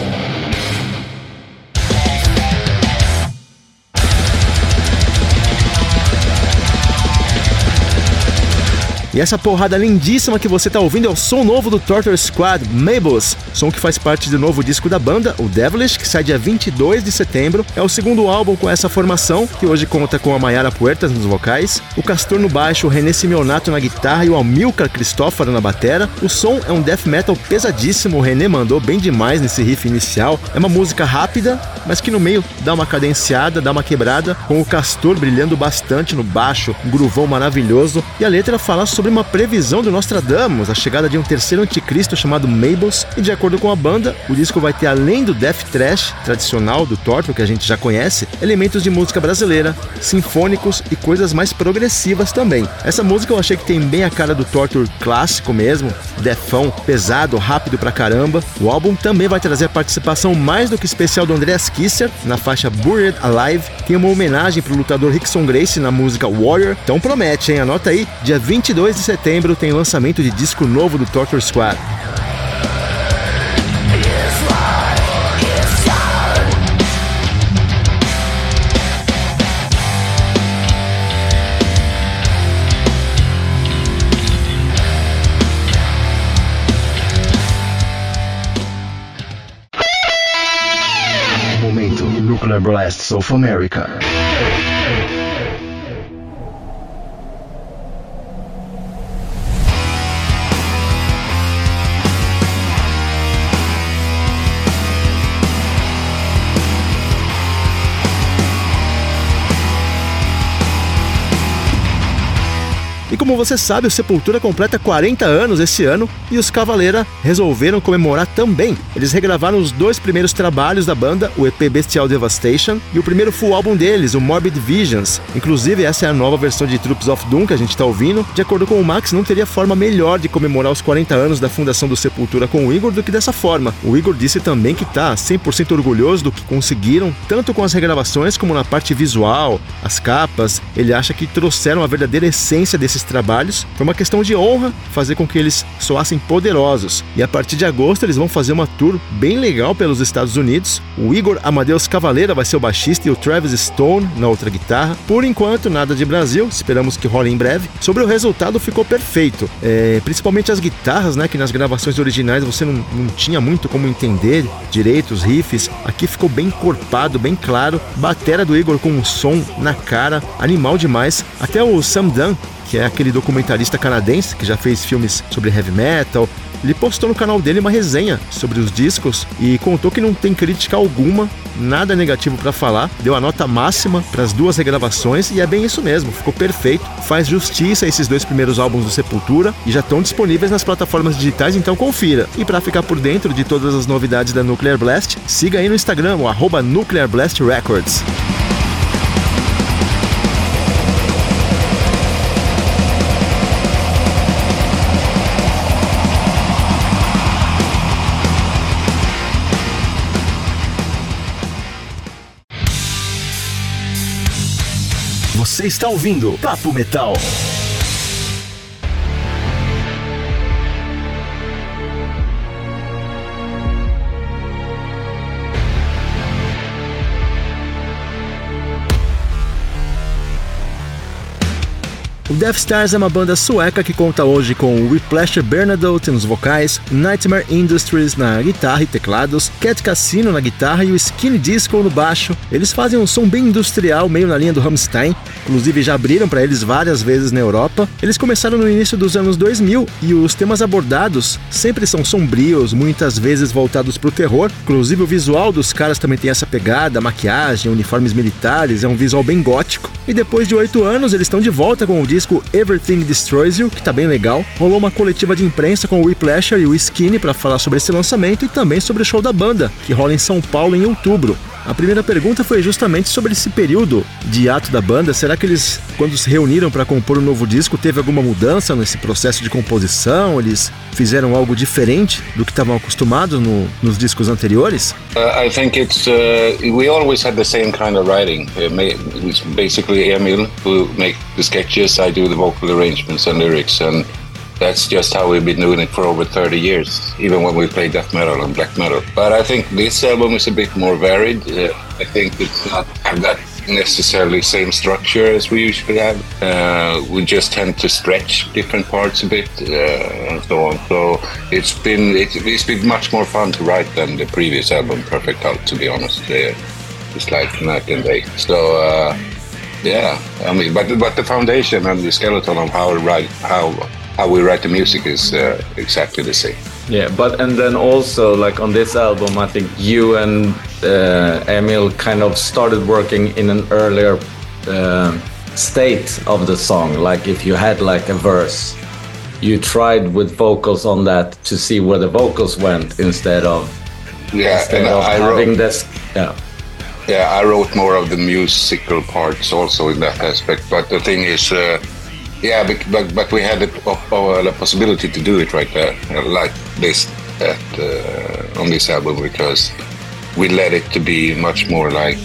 E essa porrada lindíssima que você tá ouvindo é o som novo do Torture Squad, Mabels, som que faz parte do novo disco da banda, o Devilish, que sai dia 22 de setembro. É o segundo álbum com essa formação, que hoje conta com a Mayara Puertas nos vocais, o Castor no baixo, o René Simeonato na guitarra e o Amilcar Cristófaro na batera. O som é um death metal pesadíssimo, o René mandou bem demais nesse riff inicial. É uma música rápida, mas que no meio dá uma cadenciada, dá uma quebrada, com o Castor brilhando bastante no baixo, um gruvão maravilhoso, e a letra fala sobre sobre uma previsão do Nostradamus, a chegada de um terceiro anticristo chamado Mabels, e de acordo com a banda, o disco vai ter além do death thrash tradicional do Torture que a gente já conhece, elementos de música brasileira, sinfônicos e coisas mais progressivas também. Essa música eu achei que tem bem a cara do Torture clássico mesmo, defão, pesado, rápido pra caramba. O álbum também vai trazer a participação mais do que especial do Andreas Kisser na faixa Buried Alive, tem uma homenagem pro lutador Rickson Grace na música Warrior, então promete, hein? Anota aí, dia 22 2 de setembro tem lançamento de disco novo do Torture Squad. Momento Nuclear Blast of America. Como você sabe, o Sepultura completa 40 anos esse ano e os Cavaleira resolveram comemorar também. Eles regravaram os dois primeiros trabalhos da banda, o EP Bestial Devastation e o primeiro full álbum deles, o Morbid Visions. Inclusive, essa é a nova versão de Troops of Doom que a gente está ouvindo. De acordo com o Max, não teria forma melhor de comemorar os 40 anos da fundação do Sepultura com o Igor do que dessa forma. O Igor disse também que está 100% orgulhoso do que conseguiram, tanto com as regravações como na parte visual, as capas. Ele acha que trouxeram a verdadeira essência trabalhos. Foi uma questão de honra fazer com que eles soassem poderosos. E a partir de agosto eles vão fazer uma tour bem legal pelos Estados Unidos. O Igor Amadeus Cavaleira vai ser o baixista e o Travis Stone na outra guitarra. Por enquanto, nada de Brasil, esperamos que role em breve. Sobre o resultado, ficou perfeito. É, principalmente as guitarras, né? Que nas gravações originais você não, não tinha muito como entender direito os riffs. Aqui ficou bem encorpado, bem claro. Batera do Igor com um som na cara, animal demais. Até o Sam Dunn que é aquele documentarista canadense que já fez filmes sobre heavy metal. Ele postou no canal dele uma resenha sobre os discos e contou que não tem crítica alguma, nada negativo para falar, deu a nota máxima para as duas regravações e é bem isso mesmo, ficou perfeito, faz justiça a esses dois primeiros álbuns do Sepultura e já estão disponíveis nas plataformas digitais, então confira. E para ficar por dentro de todas as novidades da Nuclear Blast, siga aí no Instagram, o Nuclear Blast Records. Você está ouvindo Papo Metal. O Death Stars é uma banda sueca que conta hoje com Whiplash Bernadotte nos vocais, Nightmare Industries na guitarra e teclados, Cat Cassino na guitarra e o Skinny Disco no baixo. Eles fazem um som bem industrial, meio na linha do Rammstein, inclusive já abriram para eles várias vezes na Europa. Eles começaram no início dos anos 2000 e os temas abordados sempre são sombrios, muitas vezes voltados para o terror. Inclusive o visual dos caras também tem essa pegada, maquiagem, uniformes militares, é um visual bem gótico. E depois de oito anos eles estão de volta com o disco disco Everything Destroys You, que tá bem legal. Rolou uma coletiva de imprensa com o Whiplasher e o Skinny para falar sobre esse lançamento e também sobre o show da banda, que rola em São Paulo em outubro. A primeira pergunta foi justamente sobre esse período de ato da banda. Será que eles, quando se reuniram para compor um novo disco, teve alguma mudança nesse processo de composição? Eles fizeram algo diferente do que estavam acostumados no, nos discos anteriores? Uh, I think it's uh, we always had the same kind of writing. Uh, it's basically Emil who make the sketches, I do the vocal arrangements and lyrics, and that's just how we've been doing it for over 30 years, even when we play death metal and black metal. But I think this album is a bit more varied. Uh, I think it's not that necessarily same structure as we usually have. Uh, we just tend to stretch different parts a bit uh, and so on. So it's been it, has been much more fun to write than the previous album, Perfect Cult. To be honest, uh, it's like night and day. So. Uh, yeah, I mean, but but the foundation and the skeleton of how write how how we write the music is uh, exactly the same. Yeah, but and then also like on this album, I think you and uh, Emil kind of started working in an earlier uh, state of the song. Like if you had like a verse, you tried with vocals on that to see where the vocals went instead of yeah, instead of I having wrote, this yeah. Yeah, I wrote more of the musical parts also in that aspect. But the thing is, uh, yeah, but, but, we had the, uh, possibility to do it right there, uh, like this at, uh, on this album because we let it to be much more like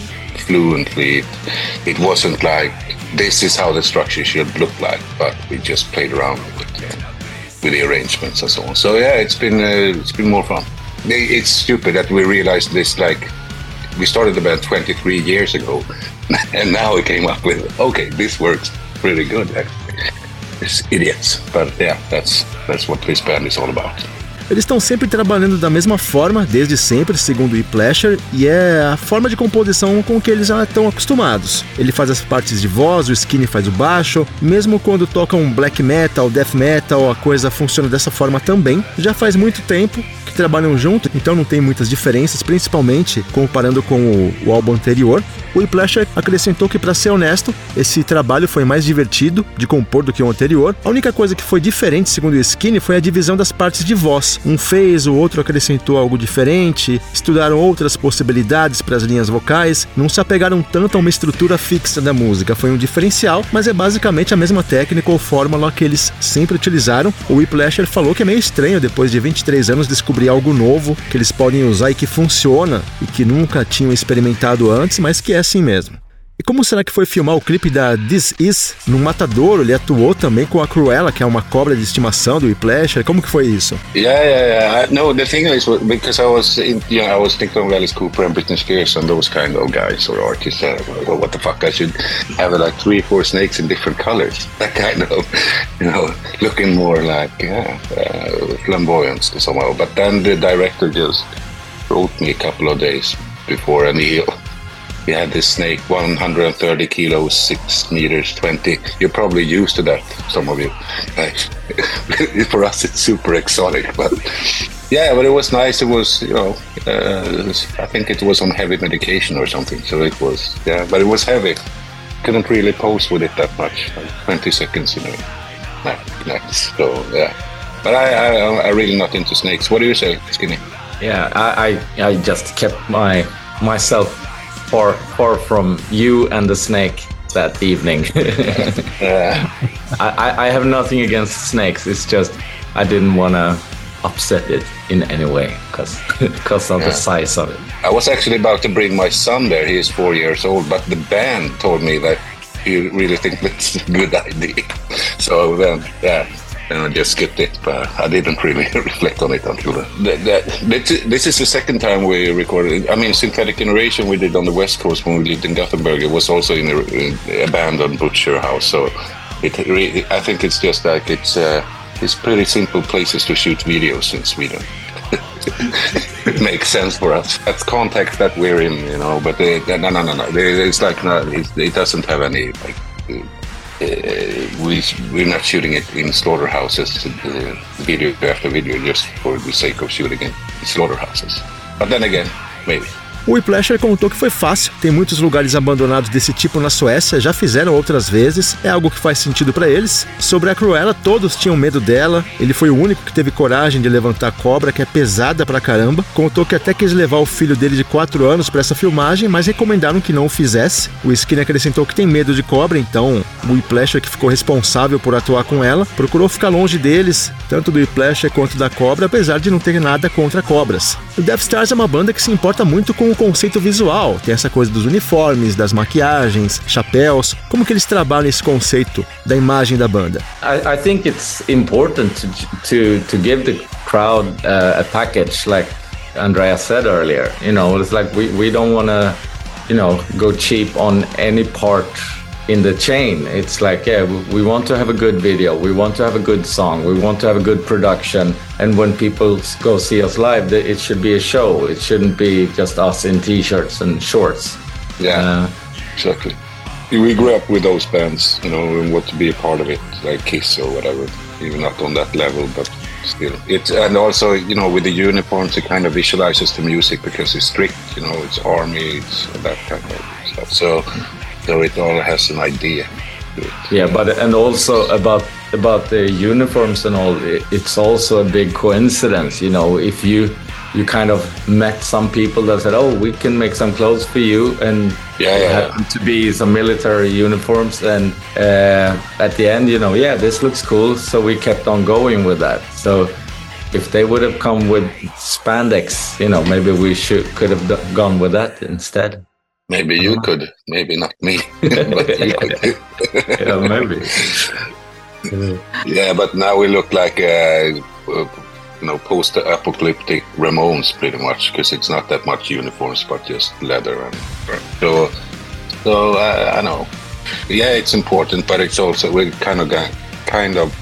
fluently. It wasn't like this is how the structure should look like, but we just played around with it, with the arrangements and so on. So yeah, it's been uh, it's been more fun. It's stupid that we realized this like we started about 23 years ago, and now we came up with okay, this works pretty good. It's idiots, but yeah, that's that's what this band is all about. Eles estão sempre trabalhando da mesma forma, desde sempre, segundo o E-Plasher, e é a forma de composição com que eles já estão acostumados. Ele faz as partes de voz, o Skinny faz o baixo, mesmo quando tocam black metal, death metal, a coisa funciona dessa forma também. Já faz muito tempo trabalham junto, então não tem muitas diferenças, principalmente comparando com o, o álbum anterior. O Whiplasher acrescentou que, para ser honesto, esse trabalho foi mais divertido de compor do que o anterior. A única coisa que foi diferente, segundo o Skinny, foi a divisão das partes de voz. Um fez, o outro acrescentou algo diferente, estudaram outras possibilidades para as linhas vocais, não se apegaram tanto a uma estrutura fixa da música. Foi um diferencial, mas é basicamente a mesma técnica ou fórmula que eles sempre utilizaram. O Whiplasher falou que é meio estranho, depois de 23 anos, descobrir algo novo que eles podem usar e que funciona e que nunca tinham experimentado antes, mas que é assim mesmo. E como será que foi filmar o clipe da This Is no Matadouro? Ele atuou também com a Cruella, que é uma cobra de estimação do Whiplash. Como que foi isso? Yeah, yeah, yeah. No, the thing is because I was, in, you know, I was thinking of Alice Cooper and Britney Spears and those kind of guys or artists. Uh, well, what the fuck? I should have like three, four snakes in different colors. That kind of, you know, looking more like yeah, uh, flamboyant somehow. But then the director just wrote me a couple of days before, and he we had this snake 130 kilos 6 meters 20 you're probably used to that some of you. For us it's super exotic but yeah but it was nice. It was you know uh, i think it was on heavy medication or something so it was yeah but it was heavy. Couldn't really pose with it that much. Like 20 seconds you know nice so yeah. But I, I i'm really not into snakes. What do you say skinny? Yeah i i, I just kept my myself far far from you and the snake that evening. I, I have nothing against snakes. It's just I didn't want to upset it in any way because because of yeah. the size of it. I was actually about to bring my son there. He is four years old, but the band told me that you really think that's a good idea. So then, yeah, and I just skipped it. But I didn't really reflect on it until then. That, that, this is the second time we recorded. I mean, Synthetic Generation we did on the West Coast when we lived in Gothenburg. It was also in a, abandoned butcher house. So it I think it's just like it's uh, it's pretty simple places to shoot videos in Sweden. it makes sense for us. That's context that we're in, you know. But uh, no, no, no, no. It's like no, it, it doesn't have any like we we're not shooting it in slaughterhouses, uh, video after video, just for the sake of shooting it in slaughterhouses. But then again, maybe. O Whiplasher contou que foi fácil, tem muitos lugares abandonados desse tipo na Suécia, já fizeram outras vezes, é algo que faz sentido para eles. Sobre a Cruella, todos tinham medo dela, ele foi o único que teve coragem de levantar a cobra, que é pesada pra caramba. Contou que até quis levar o filho dele de 4 anos para essa filmagem, mas recomendaram que não o fizesse. O Skinner acrescentou que tem medo de cobra, então o Whiplasher, que ficou responsável por atuar com ela, procurou ficar longe deles, tanto do Whiplasher quanto da cobra, apesar de não ter nada contra cobras. O Death Stars é uma banda que se importa muito com o conceito visual. Tem essa coisa dos uniformes, das maquiagens, chapéus. Como que eles trabalham esse conceito da imagem da banda? I, I think it's important to, to, to give the crowd uh, a package like Andrea said earlier. You know, it's like we, we don't want to, you know, go cheap on any part in the chain. It's like, yeah, we want to have a good video, we want to have a good song, we want to have a good production. And when people go see us live, it should be a show. It shouldn't be just us in t-shirts and shorts. Yeah, uh, exactly. We grew up with those bands, you know, and want to be a part of it, like Kiss or whatever. Even not on that level, but still. It's and also, you know, with the uniforms, it kind of visualizes the music because it's strict. You know, it's army, it's that kind of stuff. So so it all has an idea. Yeah, but and also about about the uniforms and all, it's also a big coincidence. You know, if you you kind of met some people that said, "Oh, we can make some clothes for you," and yeah, yeah happened to be some military uniforms. And uh, at the end, you know, yeah, this looks cool, so we kept on going with that. So if they would have come with spandex, you know, maybe we should could have gone with that instead. Maybe you uh-huh. could, maybe not me, but you could. yeah, maybe. yeah, but now we look like uh, uh you know post-apocalyptic Ramones pretty much because it's not that much uniforms, but just leather and so. So uh, I know. Yeah, it's important, but it's also we're kind of kind of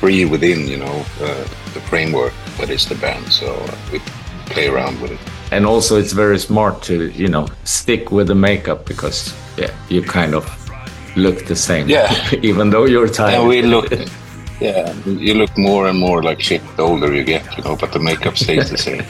free within you know uh, the framework that is the band. So we play around with it and also it's very smart to you know stick with the makeup because yeah you kind of look the same. Yeah. Even though you're tired. and we look Yeah, you look more and more like shit the older you get, you know, but the makeup stays the same.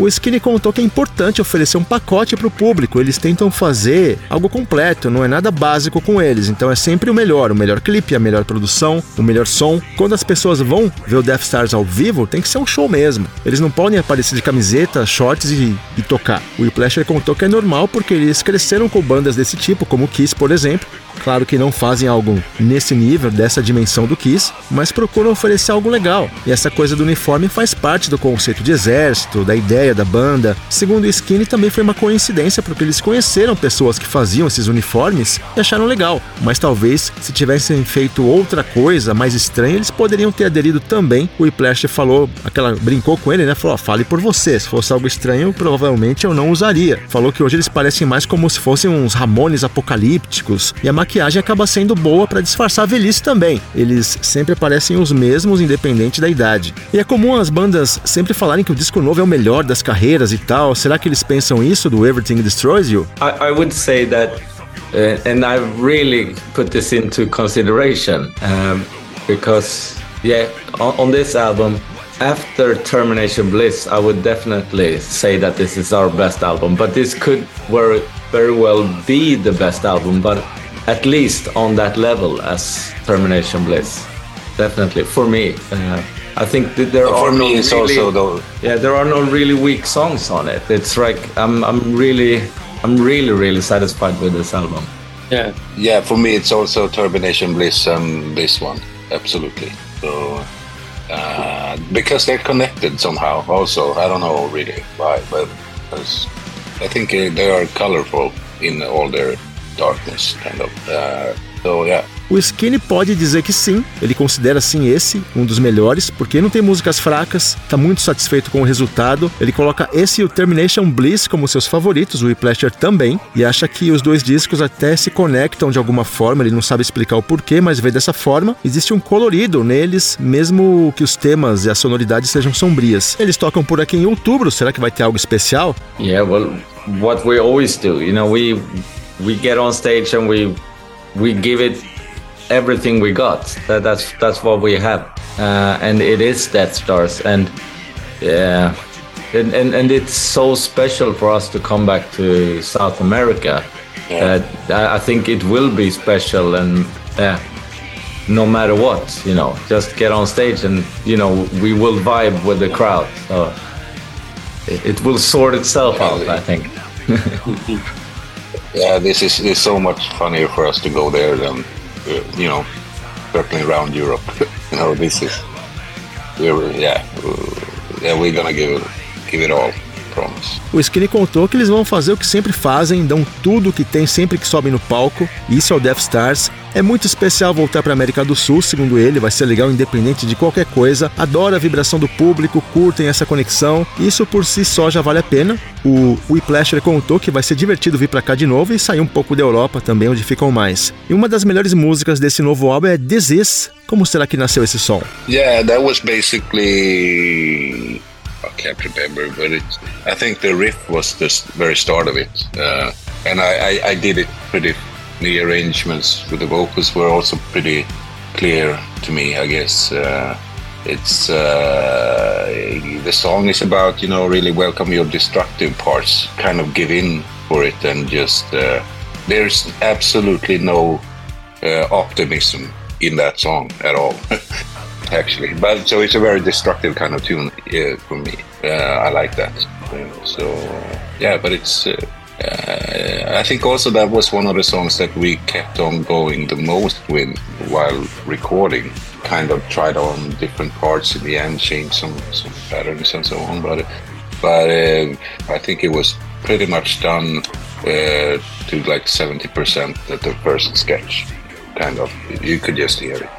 O Skinny contou que é importante oferecer um pacote para o público. Eles tentam fazer algo completo, não é nada básico com eles. Então é sempre o melhor, o melhor clipe, a melhor produção, o melhor som. Quando as pessoas vão ver o Death Stars ao vivo, tem que ser um show mesmo. Eles não podem aparecer de camiseta, shorts e, e tocar. O Will Plasher contou que é normal porque eles cresceram com bandas desse tipo, como Kiss, por exemplo, Claro que não fazem algo nesse nível, dessa dimensão do Kiss, mas procuram oferecer algo legal. E essa coisa do uniforme faz parte do conceito de exército, da ideia da banda. Segundo o Skinny, também foi uma coincidência porque eles conheceram pessoas que faziam esses uniformes e acharam legal. Mas talvez, se tivessem feito outra coisa mais estranha, eles poderiam ter aderido também. O Whiplash falou, aquela brincou com ele, né? Falou: fale por você. Se fosse algo estranho, provavelmente eu não usaria. Falou que hoje eles parecem mais como se fossem uns Ramones apocalípticos. E a maquiagem acaba sendo boa para disfarçar a velhice também. Eles sempre parecem os mesmos, independente da idade. E é comum as bandas sempre falarem que o disco novo é o melhor das carreiras e tal. Será que eles pensam isso do Everything Destroys You? I, I would say that, uh, and I really put this into consideration um, because, yeah, on, on this album, after Termination Bliss, I would definitely say that this is our best album. But this could very, well be the best album, but at least on that level as Termination Bliss. Definitely for me. Uh, I think that there for are me, no it's really, also though. yeah, there are no really weak songs on it. It's like I'm I'm really I'm really really satisfied with this album. Yeah. Yeah, for me, it's also Termination Bliss and this one. Absolutely. So, uh, because they're connected somehow, also. I don't know really why, but I think uh, they are colorful in all their darkness, kind of. Uh, so, yeah. O Skinny pode dizer que sim, ele considera sim esse um dos melhores, porque não tem músicas fracas, tá muito satisfeito com o resultado. Ele coloca esse e o Termination Bliss como seus favoritos, o Whiplasher também, e acha que os dois discos até se conectam de alguma forma, ele não sabe explicar o porquê, mas vê dessa forma. Existe um colorido neles, mesmo que os temas e as sonoridades sejam sombrias. Eles tocam por aqui em outubro, será que vai ter algo especial? Yeah, well, what we always do, you know, we we get on stage and we we give it everything we got. That, that's that's what we have, uh, and it is Death Stars, and yeah, and, and and it's so special for us to come back to South America. Yeah. Uh, I think it will be special, and yeah, no matter what, you know, just get on stage, and you know, we will vibe with the crowd. So it, it will sort itself out, I think. Yeah, this is, is so much funnier for us to go there than, uh, you know, circling around Europe. you know, this is, we're, yeah, uh, yeah, we're gonna give, give it all. O Skinny contou que eles vão fazer o que sempre fazem, dão tudo o que tem sempre que sobem no palco. Isso é o Death Stars. É muito especial voltar para América do Sul, segundo ele, vai ser legal independente de qualquer coisa. Adora a vibração do público, curtem essa conexão. Isso por si só já vale a pena. O Whiplasher contou que vai ser divertido vir para cá de novo e sair um pouco da Europa também, onde ficam mais. E uma das melhores músicas desse novo álbum é This Is. Como será que nasceu esse som? Yeah, that was basically I can't remember, but it. I think the riff was the very start of it, uh, and I, I, I did it pretty. The arrangements with the vocals were also pretty clear to me. I guess uh, it's uh, the song is about you know really welcome your destructive parts, kind of give in for it, and just uh, there's absolutely no uh, optimism in that song at all. actually. But so it's a very destructive kind of tune uh, for me. Uh, I like that. So yeah, but it's. Uh, I think also that was one of the songs that we kept on going the most with while recording. Kind of tried on different parts in the end, changed some some patterns and so on. But but uh, I think it was pretty much done uh, to like seventy percent at the first sketch. Kind of, you could just hear it.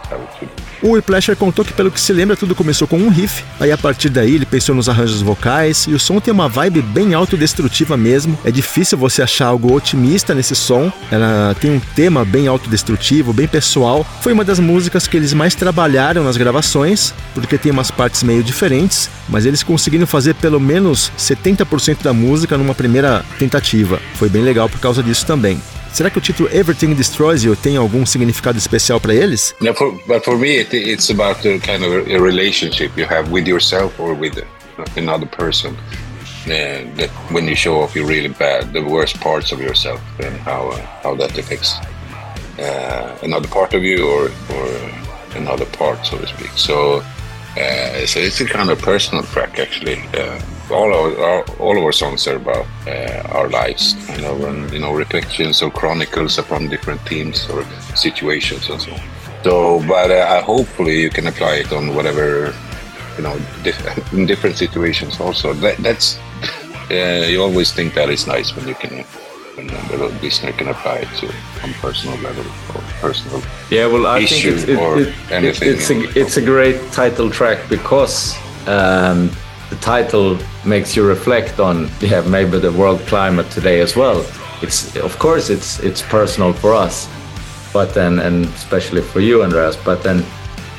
O Whiplasher contou que, pelo que se lembra, tudo começou com um riff, aí a partir daí ele pensou nos arranjos vocais, e o som tem uma vibe bem autodestrutiva mesmo. É difícil você achar algo otimista nesse som, ela tem um tema bem autodestrutivo, bem pessoal. Foi uma das músicas que eles mais trabalharam nas gravações, porque tem umas partes meio diferentes, mas eles conseguiram fazer pelo menos 70% da música numa primeira tentativa. Foi bem legal por causa disso também. Será que o título Everything Destroys You tem algum significado especial para eles? Yeah, for, but for me, it, it's about the kind of a relationship you have with yourself or with another person. Uh, that when you show off your really bad, the worst parts of yourself, and how uh, how that affects uh, another part of you or or another part, so to speak. So uh, so it's a kind of personal track actually. All our, our, all of our songs are about uh, our lives, kind of, and you know, reflections or chronicles upon different themes or situations and so on. So, but uh, hopefully you can apply it on whatever, you know, in different situations also. That, that's uh, you always think that is nice when you can and the listener can apply it to on personal level or personal yeah well i think it's, it, it, it, it's a it's a great title track because um, the title makes you reflect on yeah maybe the world climate today as well it's of course it's it's personal for us but then and especially for you andreas but then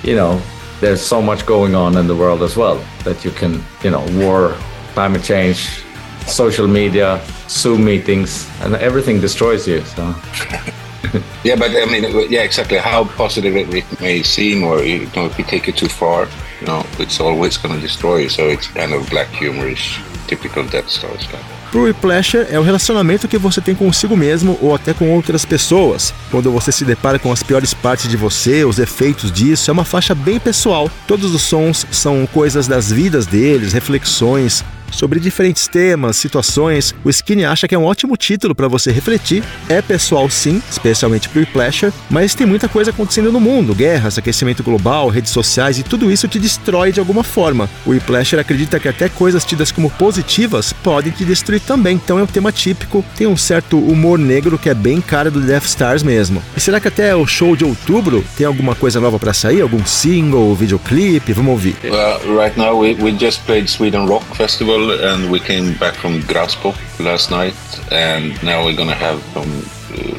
you know there's so much going on in the world as well that you can you know war climate change social media, Zoom meetings, and everything destroys you. So. yeah, but I mean, yeah, exactly. How positive it may seem, or you know, if you take it too far, you know, it's always going to destroy you. So it's kind of black humorish, typical Death Star stuff. True Pleasure é o relacionamento que você tem consigo mesmo ou até com outras pessoas. Quando você se depara com as piores partes de você, os efeitos disso, é uma faixa bem pessoal. Todos os sons são coisas das vidas deles, reflexões, sobre diferentes temas, situações. O Skinny acha que é um ótimo título para você refletir. É pessoal sim, especialmente pro Pleasure, mas tem muita coisa acontecendo no mundo, guerras, aquecimento global, redes sociais e tudo isso te destrói de alguma forma. O Pleasure acredita que até coisas tidas como positivas podem te destruir também, então é um tema típico, tem um certo humor negro que é bem cara do Death Stars mesmo. E será que até o show de outubro tem alguma coisa nova para sair? Algum single, videoclipe? Vamos ouvir. Well, right now we, we just played Sweden Rock Festival and we came back from Graspo last night, and now we're gonna have some. Uh,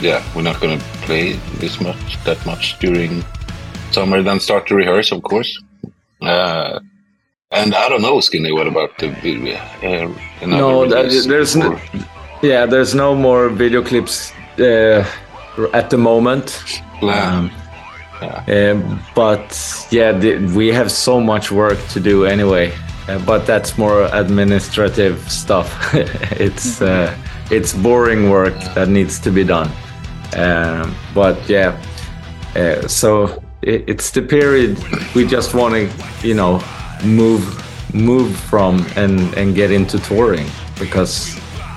yeah, we're not gonna play this much, that much during summer. Then start to rehearse, of course. Uh, and I don't know, Skinny. What about the uh, no? there's no, yeah, there's no more video clips uh, at the moment. Um, yeah. Um, but yeah, the, we have so much work to do anyway. Uh, but that's more administrative stuff. it's uh, it's boring work that needs to be done. Um, but yeah, uh, so it, it's the period we just want to, you know, move move from and and get into touring because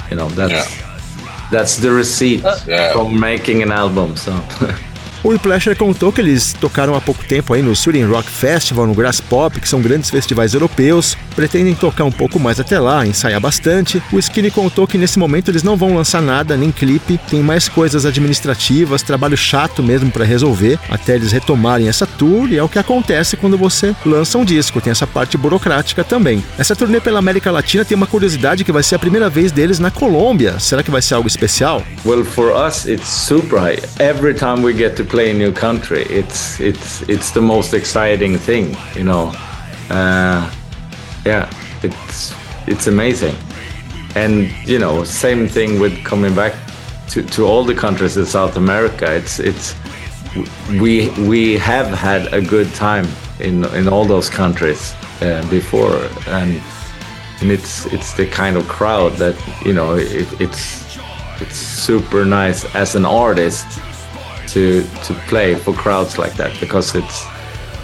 you know that's yeah. that's the receipt yeah. from making an album. So. O Whiplasher contou que eles tocaram há pouco tempo aí no Sweden Rock Festival, no Grass Pop, que são grandes festivais europeus. Pretendem tocar um pouco mais até lá, ensaiar bastante. O Skinny contou que nesse momento eles não vão lançar nada, nem clipe. Tem mais coisas administrativas, trabalho chato mesmo para resolver, até eles retomarem essa tour. E é o que acontece quando você lança um disco. Tem essa parte burocrática também. Essa turnê pela América Latina tem uma curiosidade que vai ser a primeira vez deles na Colômbia. Será que vai ser algo especial? Well, for us it's super high. Every time we get to play a new country. It's it's it's the most exciting thing, you know. Uh, yeah, it's it's amazing, and you know, same thing with coming back to, to all the countries in South America. It's it's we we have had a good time in in all those countries uh, before, and and it's it's the kind of crowd that you know it, it's it's super nice as an artist to to play for crowds like that because it's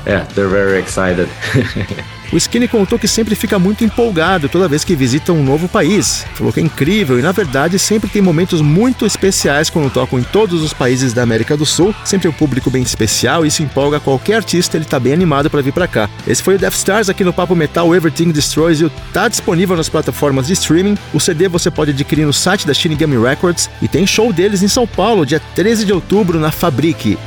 yeah they're very excited. O Skinny contou que sempre fica muito empolgado toda vez que visita um novo país. Falou que é incrível e, na verdade, sempre tem momentos muito especiais quando tocam em todos os países da América do Sul. Sempre é um público bem especial e isso empolga qualquer artista, ele tá bem animado para vir para cá. Esse foi o Death Stars aqui no Papo Metal Everything Destroys You. Tá disponível nas plataformas de streaming. O CD você pode adquirir no site da Shinigami Records e tem show deles em São Paulo, dia 13 de outubro, na Fabrique.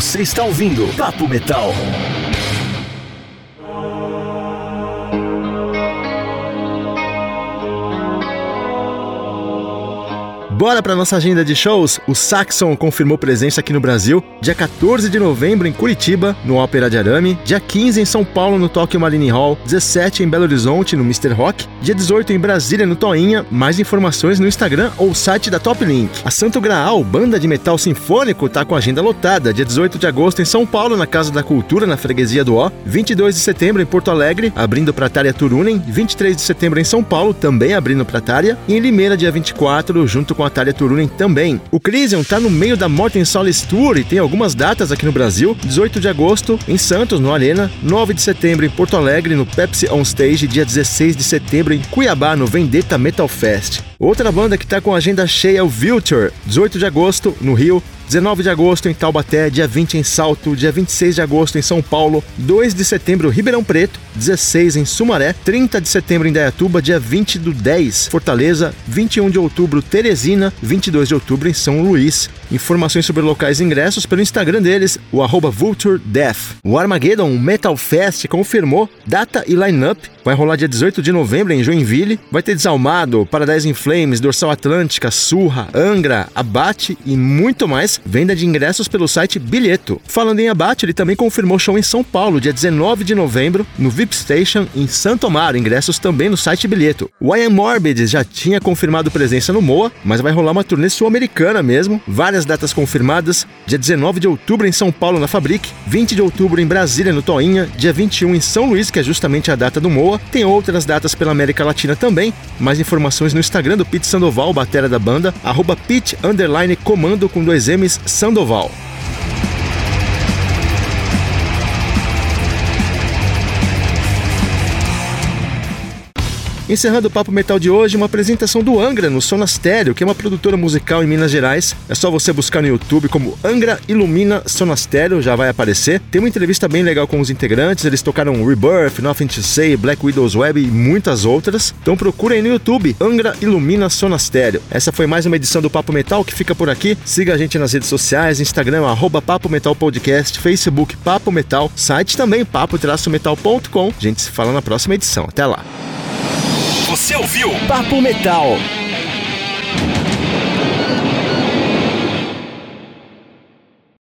Você está ouvindo Papo Metal. Bora para nossa agenda de shows? O Saxon confirmou presença aqui no Brasil, dia 14 de novembro em Curitiba, no Ópera de Arame, dia 15 em São Paulo no Tokyo Marine Hall, 17 em Belo Horizonte no Mr. Rock, dia 18 em Brasília no Toinha. Mais informações no Instagram ou site da Top Link. A Santo Graal, banda de metal sinfônico, tá com agenda lotada, dia 18 de agosto em São Paulo, na Casa da Cultura, na freguesia do Ó, 22 de setembro em Porto Alegre, abrindo pra Tária Turunen, 23 de setembro em São Paulo, também abrindo pra Tária, e em Limeira, dia 24, junto com a Tária Turunen também. O Crisium tá no meio da Morten Solis Tour e tem algumas datas aqui no Brasil, 18 de agosto em Santos, no Arena, 9 de setembro em Porto Alegre, no Pepsi On Stage, dia 16 de setembro em Cuiabá, no Vendetta Metal Fest. Outra banda que tá com agenda cheia é o Vulture, 18 de agosto no Rio, 19 de agosto em Taubaté, dia 20 em Salto, dia 26 de agosto em São Paulo, 2 de setembro Ribeirão Preto, 16 em Sumaré, 30 de setembro em Dayatuba, dia 20 do 10 Fortaleza, 21 de outubro Teresina, 22 de outubro em São Luís. Informações sobre locais e ingressos pelo Instagram deles, o arroba Vulture Death. O Armageddon Metal Fest confirmou data e line-up. Vai rolar dia 18 de novembro em Joinville. Vai ter Desalmado, Paradise in Flames, Dorsal Atlântica, Surra, Angra, Abate e muito mais. Venda de ingressos pelo site Bilheto. Falando em Abate, ele também confirmou show em São Paulo, dia 19 de novembro, no VIP Station em Santo Amaro. Ingressos também no site Bilheto. O I Am Morbid já tinha confirmado presença no Moa, mas vai rolar uma turnê sul-americana mesmo. Várias datas confirmadas: dia 19 de outubro em São Paulo, na Fabric, 20 de outubro em Brasília, no Toinha, dia 21 em São Luís, que é justamente a data do Moa. Tem outras datas pela América Latina também. Mais informações no Instagram do Pete Sandoval, batera da banda, arroba Pete Comando com dois M's Sandoval. Encerrando o Papo Metal de hoje, uma apresentação do Angra no Sonastério, que é uma produtora musical em Minas Gerais. É só você buscar no YouTube como Angra Ilumina Sonastério, já vai aparecer. Tem uma entrevista bem legal com os integrantes, eles tocaram Rebirth, Nothing to Say, Black Widow's Web e muitas outras. Então procurem no YouTube Angra Ilumina Sonastério. Essa foi mais uma edição do Papo Metal que fica por aqui. Siga a gente nas redes sociais, Instagram, arroba Papo Metal Podcast, Facebook Papo Metal, site também papo-metal.com. A gente se fala na próxima edição. Até lá! Você ouviu Papo Metal.